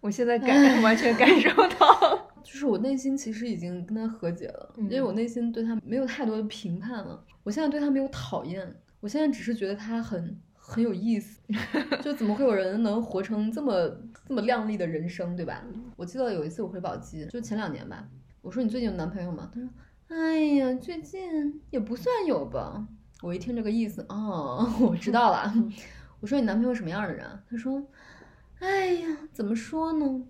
我现在感完全感受到。<laughs> 就是我内心其实已经跟他和解了，因为我内心对他没有太多的评判了。我现在对他没有讨厌，我现在只是觉得他很很有意思。<laughs> 就怎么会有人能活成这么这么靓丽的人生，对吧？我记得有一次我回宝鸡，就前两年吧。我说你最近有男朋友吗？他说：哎呀，最近也不算有吧。我一听这个意思，哦，我知道了。<laughs> 我说你男朋友什么样的人？他说：哎呀，怎么说呢？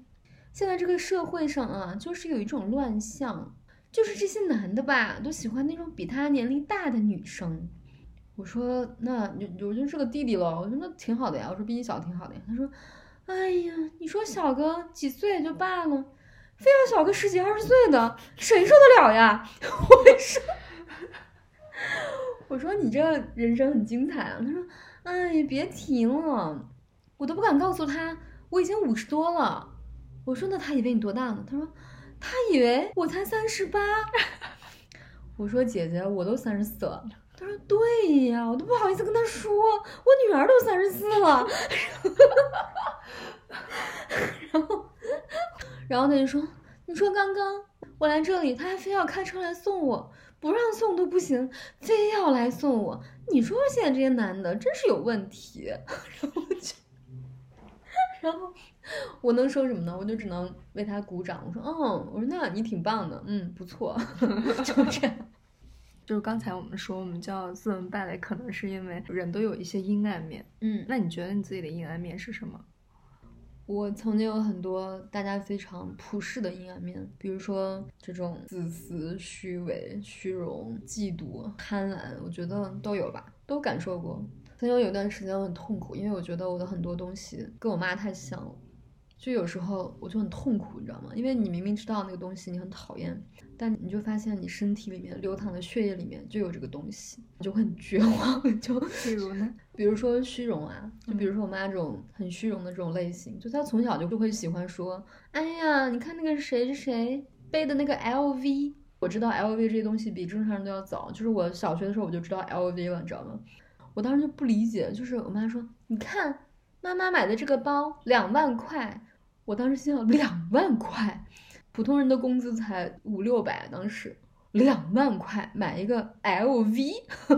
现在这个社会上啊，就是有一种乱象，就是这些男的吧，都喜欢那种比他年龄大的女生。我说，那就我就是个弟弟了。我说那挺好的呀。我说比你小挺好的呀。他说，哎呀，你说小个几岁就罢了，非要小个十几二十岁的，谁受得了呀？<laughs> 我说，我说你这人生很精彩啊。他说，哎，别提了，我都不敢告诉他，我已经五十多了。我说那他以为你多大呢？他说，他以为我才三十八。<laughs> 我说姐姐，我都三十四了。他说对呀，我都不好意思跟他说，我女儿都三十四了。<laughs> 然后，然后他就说，你说刚刚我来这里，他还非要开车来送我，不让送都不行，非要来送我。你说现在这些男的真是有问题。<laughs> 然后就，然后我能说什么呢？我就只能为他鼓掌。我说，嗯，我说那你挺棒的，嗯，不错，<laughs> 就这样。<laughs> 就是刚才我们说，我们叫斯文败类，可能是因为人都有一些阴暗面。嗯，那你觉得你自己的阴暗面是什么？我曾经有很多大家非常普世的阴暗面，比如说这种自私、虚伪、虚荣、嫉妒、贪婪，我觉得都有吧，都感受过。曾经有段时间我很痛苦，因为我觉得我的很多东西跟我妈太像了，就有时候我就很痛苦，你知道吗？因为你明明知道那个东西你很讨厌，但你就发现你身体里面流淌的血液里面就有这个东西，你就会很绝望。<laughs> 就比如呢？比如说虚荣啊，就比如说我妈这种很虚荣的这种类型，就她从小就就会喜欢说，哎呀，你看那个谁是谁背的那个 LV，我知道 LV 这些东西比正常人都要早，就是我小学的时候我就知道 LV 了，你知道吗？我当时就不理解，就是我妈说，你看妈妈买的这个包两万块，我当时心想两万块，普通人的工资才五六百，当时两万块买一个 LV。<laughs>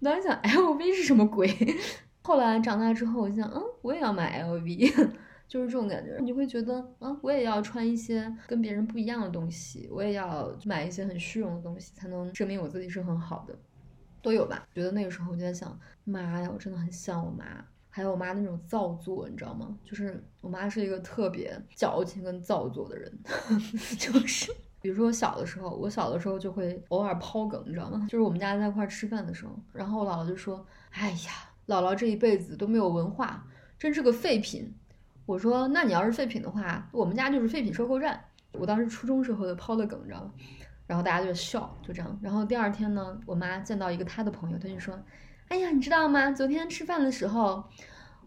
我当时想 LV 是什么鬼？<laughs> 后来长大之后，我想，嗯，我也要买 LV，<laughs> 就是这种感觉。你会觉得，嗯，我也要穿一些跟别人不一样的东西，我也要买一些很虚荣的东西，才能证明我自己是很好的，都有吧？觉得那个时候我就在想，妈呀，我真的很像我妈，还有我妈那种造作，你知道吗？就是我妈是一个特别矫情跟造作的人，<laughs> 就是。比如说我小的时候，我小的时候就会偶尔抛梗，你知道吗？就是我们家在一块吃饭的时候，然后我姥姥就说：“哎呀，姥姥这一辈子都没有文化，真是个废品。”我说：“那你要是废品的话，我们家就是废品收购站。”我当时初中时候就抛的梗，你知道吗？然后大家就笑，就这样。然后第二天呢，我妈见到一个她的朋友，她就说：“哎呀，你知道吗？昨天吃饭的时候，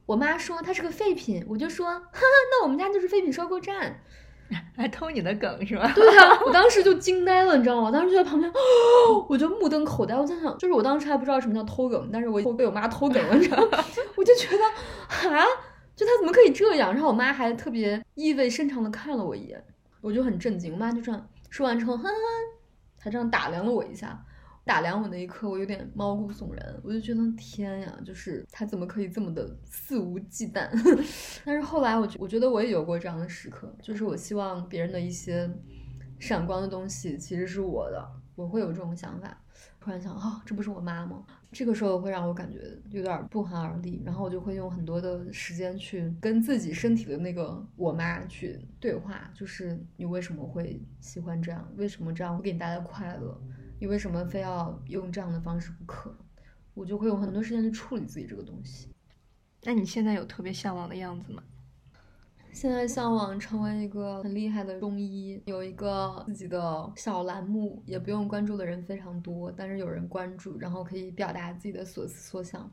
我妈说她是个废品，我就说：哈哈，那我们家就是废品收购站。<laughs> ”还偷你的梗是吧？<laughs> 对呀，我当时就惊呆了，你知道吗？我当时就在旁边，<gasps> 我就目瞪口呆。我在想，就是我当时还不知道什么叫偷梗，但是我被我妈偷梗了，你知道吗？<laughs> 我就觉得，啊，就他怎么可以这样？然后我妈还特别意味深长的看了我一眼，我就很震惊。我妈就这样说完之后，哼哼，她这样打量了我一下。打量我那一刻，我有点毛骨悚然，我就觉得天呀，就是他怎么可以这么的肆无忌惮？<laughs> 但是后来，我觉我觉得我也有过这样的时刻，就是我希望别人的一些闪光的东西其实是我的，我会有这种想法。突然想，哦，这不是我妈吗？这个时候会让我感觉有点不寒而栗，然后我就会用很多的时间去跟自己身体的那个我妈去对话，就是你为什么会喜欢这样？为什么这样会给你带来快乐？你为什么非要用这样的方式不可？我就会有很多时间去处理自己这个东西。那你现在有特别向往的样子吗？现在向往成为一个很厉害的中医，有一个自己的小栏目，也不用关注的人非常多，但是有人关注，然后可以表达自己的所思所想。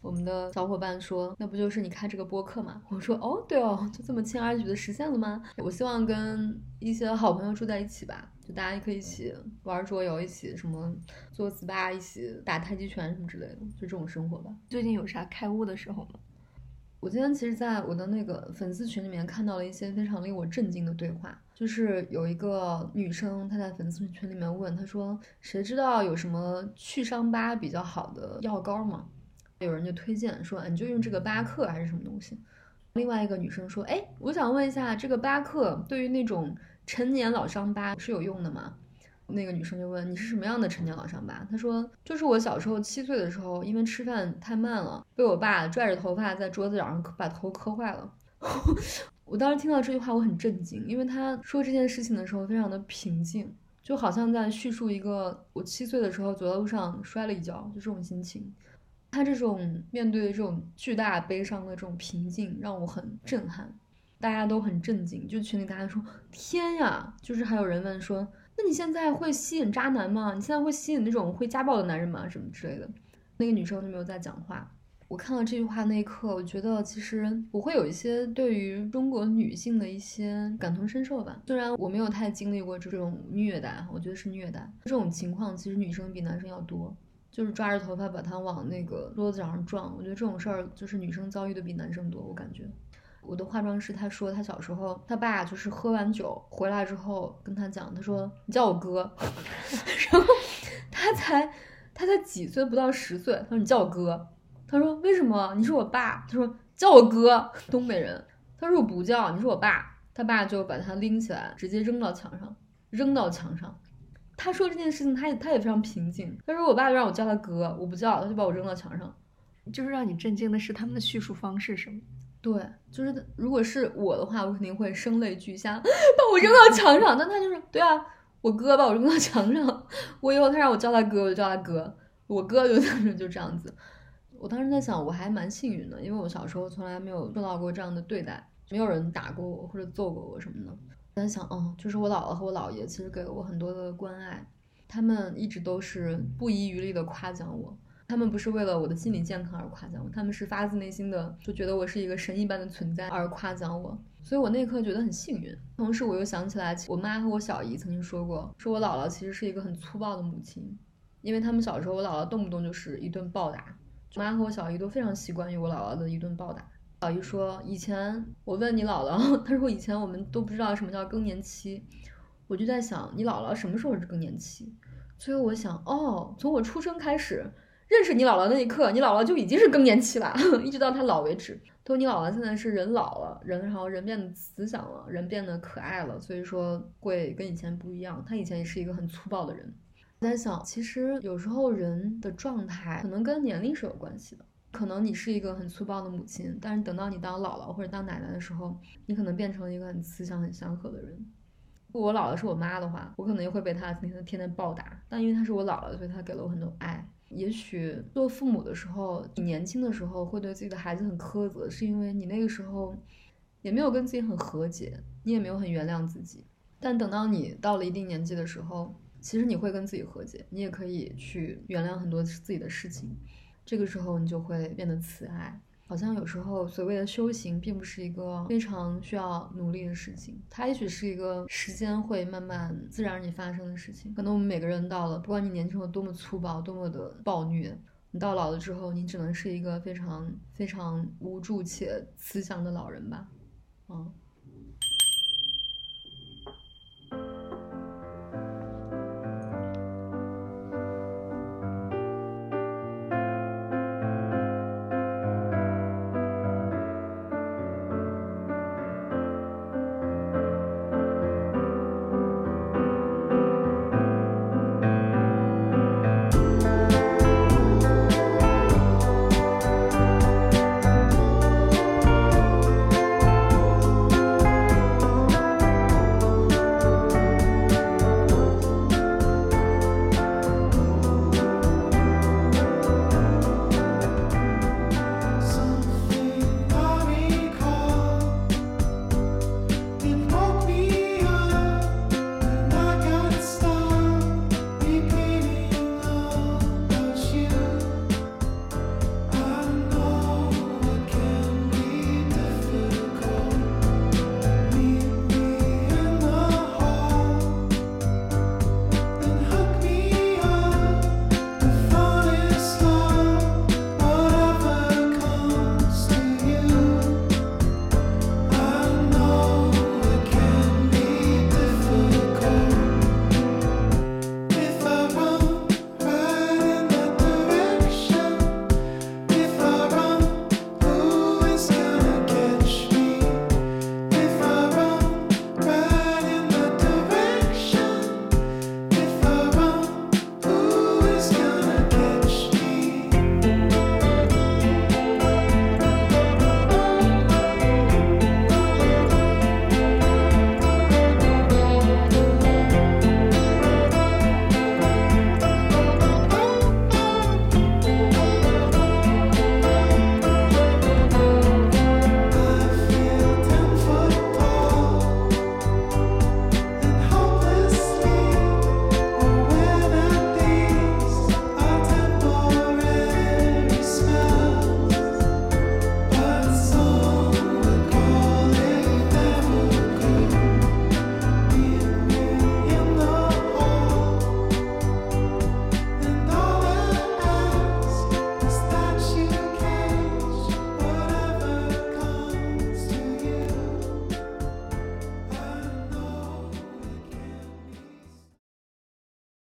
我们的小伙伴说：“那不就是你开这个播客吗？”我说：“哦，对哦，就这么轻而易举的实现了吗？”我希望跟一些好朋友住在一起吧。就大家可以一起玩桌游，一起什么做 SPA，一起打太极拳什么之类的，就这种生活吧。最近有啥开悟的时候吗？我今天其实在我的那个粉丝群里面看到了一些非常令我震惊的对话，就是有一个女生她在粉丝群里面问，她说：“谁知道有什么去伤疤比较好的药膏吗？”有人就推荐说：“你就用这个巴克还是什么东西？”另外一个女生说：“哎，我想问一下，这个巴克对于那种……”陈年老伤疤是有用的吗？那个女生就问你是什么样的陈年老伤疤？她说就是我小时候七岁的时候，因为吃饭太慢了，被我爸拽着头发在桌子角上把头磕坏了。<laughs> 我当时听到这句话，我很震惊，因为他说这件事情的时候非常的平静，就好像在叙述一个我七岁的时候走在路上摔了一跤，就这种心情。他这种面对这种巨大悲伤的这种平静，让我很震撼。大家都很震惊，就群里大家说：“天呀！”就是还有人问说：“那你现在会吸引渣男吗？你现在会吸引那种会家暴的男人吗？什么之类的？”那个女生就没有再讲话。我看到这句话那一刻，我觉得其实我会有一些对于中国女性的一些感同身受吧。虽然我没有太经历过这种虐待，我觉得是虐待这种情况，其实女生比男生要多，就是抓着头发把他往那个桌子上撞。我觉得这种事儿就是女生遭遇的比男生多，我感觉。我的化妆师他说他小时候他爸就是喝完酒回来之后跟他讲，他说你叫我哥，<laughs> 然后他才他才几岁，不到十岁。他说你叫我哥。他说为什么？你是我爸。他说叫我哥，东北人。他说我不叫，你是我爸。他爸就把他拎起来，直接扔到墙上，扔到墙上。他说这件事情，他也他也非常平静。他说我爸就让我叫他哥，我不叫，他就把我扔到墙上。就是让你震惊的是他们的叙述方式是吗？对，就是如果是我的话，我肯定会声泪俱下，<laughs> 把我扔到墙上。但他就是对啊，我哥把我扔到墙上，我以后他让我叫他哥，我就叫他哥。我哥就当时就这样子。我当时在想，我还蛮幸运的，因为我小时候从来没有受到过这样的对待。没有人打过我或者揍过我什么的。我在想，哦，就是我姥姥和我姥爷其实给了我很多的关爱，他们一直都是不遗余力的夸奖我。他们不是为了我的心理健康而夸奖我，他们是发自内心的就觉得我是一个神一般的存在而夸奖我。所以我那一刻觉得很幸运。同时，我又想起来，我妈和我小姨曾经说过，说我姥姥其实是一个很粗暴的母亲，因为他们小时候我姥姥动不动就是一顿暴打，我妈和我小姨都非常习惯于我姥姥的一顿暴打。小姨说：“以前我问你姥姥，她说以前我们都不知道什么叫更年期。我就在想，你姥姥什么时候是更年期？所以我想，哦，从我出生开始认识你姥姥那一刻，你姥姥就已经是更年期了，<laughs> 一直到她老为止。都你姥姥现在是人老了，人然后人变得慈祥了，人变得可爱了，所以说会跟以前不一样。她以前也是一个很粗暴的人。我在想，其实有时候人的状态可能跟年龄是有关系的。”可能你是一个很粗暴的母亲，但是等到你当姥姥或者当奶奶的时候，你可能变成了一个很慈祥、很祥和的人。如果我姥姥是我妈的话，我可能也会被她天天天天暴打。但因为她是我姥姥，所以她给了我很多爱。也许做父母的时候，你年轻的时候会对自己的孩子很苛责，是因为你那个时候也没有跟自己很和解，你也没有很原谅自己。但等到你到了一定年纪的时候，其实你会跟自己和解，你也可以去原谅很多自己的事情。这个时候你就会变得慈爱，好像有时候所谓的修行并不是一个非常需要努力的事情，它也许是一个时间会慢慢自然而然发生的事情。可能我们每个人到了，不管你年轻有多么粗暴、多么的暴虐，你到老了之后，你只能是一个非常非常无助且慈祥的老人吧，嗯。